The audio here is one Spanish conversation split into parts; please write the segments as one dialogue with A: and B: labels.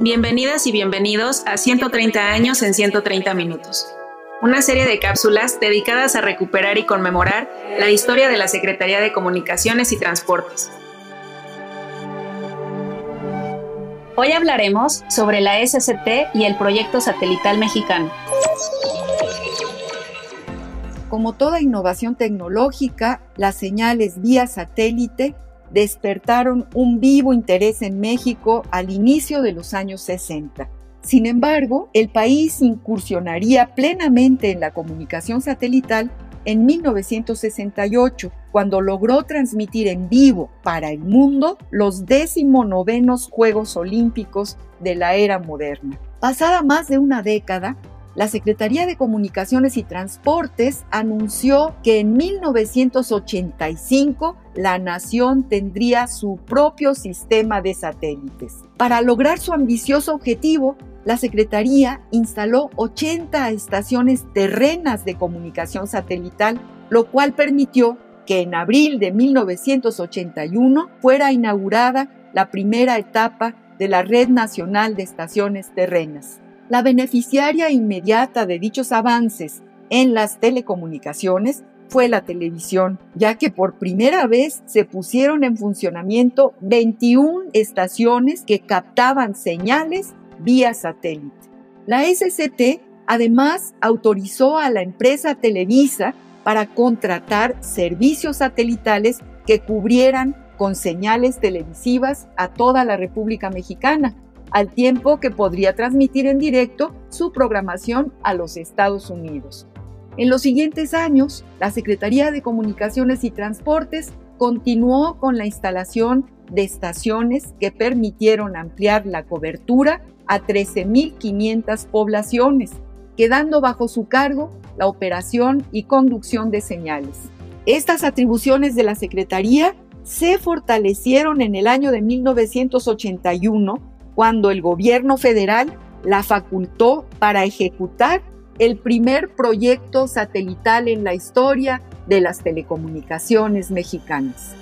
A: Bienvenidas y bienvenidos a 130 años en 130 minutos, una serie de cápsulas dedicadas a recuperar y conmemorar la historia de la Secretaría de Comunicaciones y Transportes. Hoy hablaremos sobre la SCT y el proyecto satelital mexicano.
B: Como toda innovación tecnológica, las señales vía satélite despertaron un vivo interés en México al inicio de los años 60. Sin embargo, el país incursionaría plenamente en la comunicación satelital en 1968, cuando logró transmitir en vivo para el mundo los decimonovenos Juegos Olímpicos de la era moderna. Pasada más de una década, la Secretaría de Comunicaciones y Transportes anunció que en 1985 la nación tendría su propio sistema de satélites. Para lograr su ambicioso objetivo, la Secretaría instaló 80 estaciones terrenas de comunicación satelital, lo cual permitió que en abril de 1981 fuera inaugurada la primera etapa de la Red Nacional de Estaciones Terrenas. La beneficiaria inmediata de dichos avances en las telecomunicaciones fue la televisión, ya que por primera vez se pusieron en funcionamiento 21 estaciones que captaban señales vía satélite. La SCT además autorizó a la empresa Televisa para contratar servicios satelitales que cubrieran con señales televisivas a toda la República Mexicana, al tiempo que podría transmitir en directo su programación a los Estados Unidos. En los siguientes años, la Secretaría de Comunicaciones y Transportes continuó con la instalación de estaciones que permitieron ampliar la cobertura a 13.500 poblaciones, quedando bajo su cargo la operación y conducción de señales. Estas atribuciones de la Secretaría se fortalecieron en el año de 1981 cuando el gobierno federal la facultó para ejecutar el primer proyecto satelital en la historia de las telecomunicaciones mexicanas.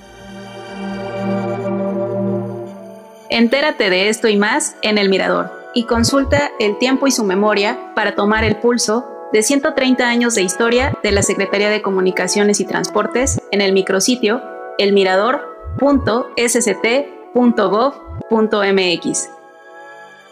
A: Entérate de esto y más en El Mirador y consulta el tiempo y su memoria para tomar el pulso de 130 años de historia de la Secretaría de Comunicaciones y Transportes en el micrositio elmirador.sct.gov.mx.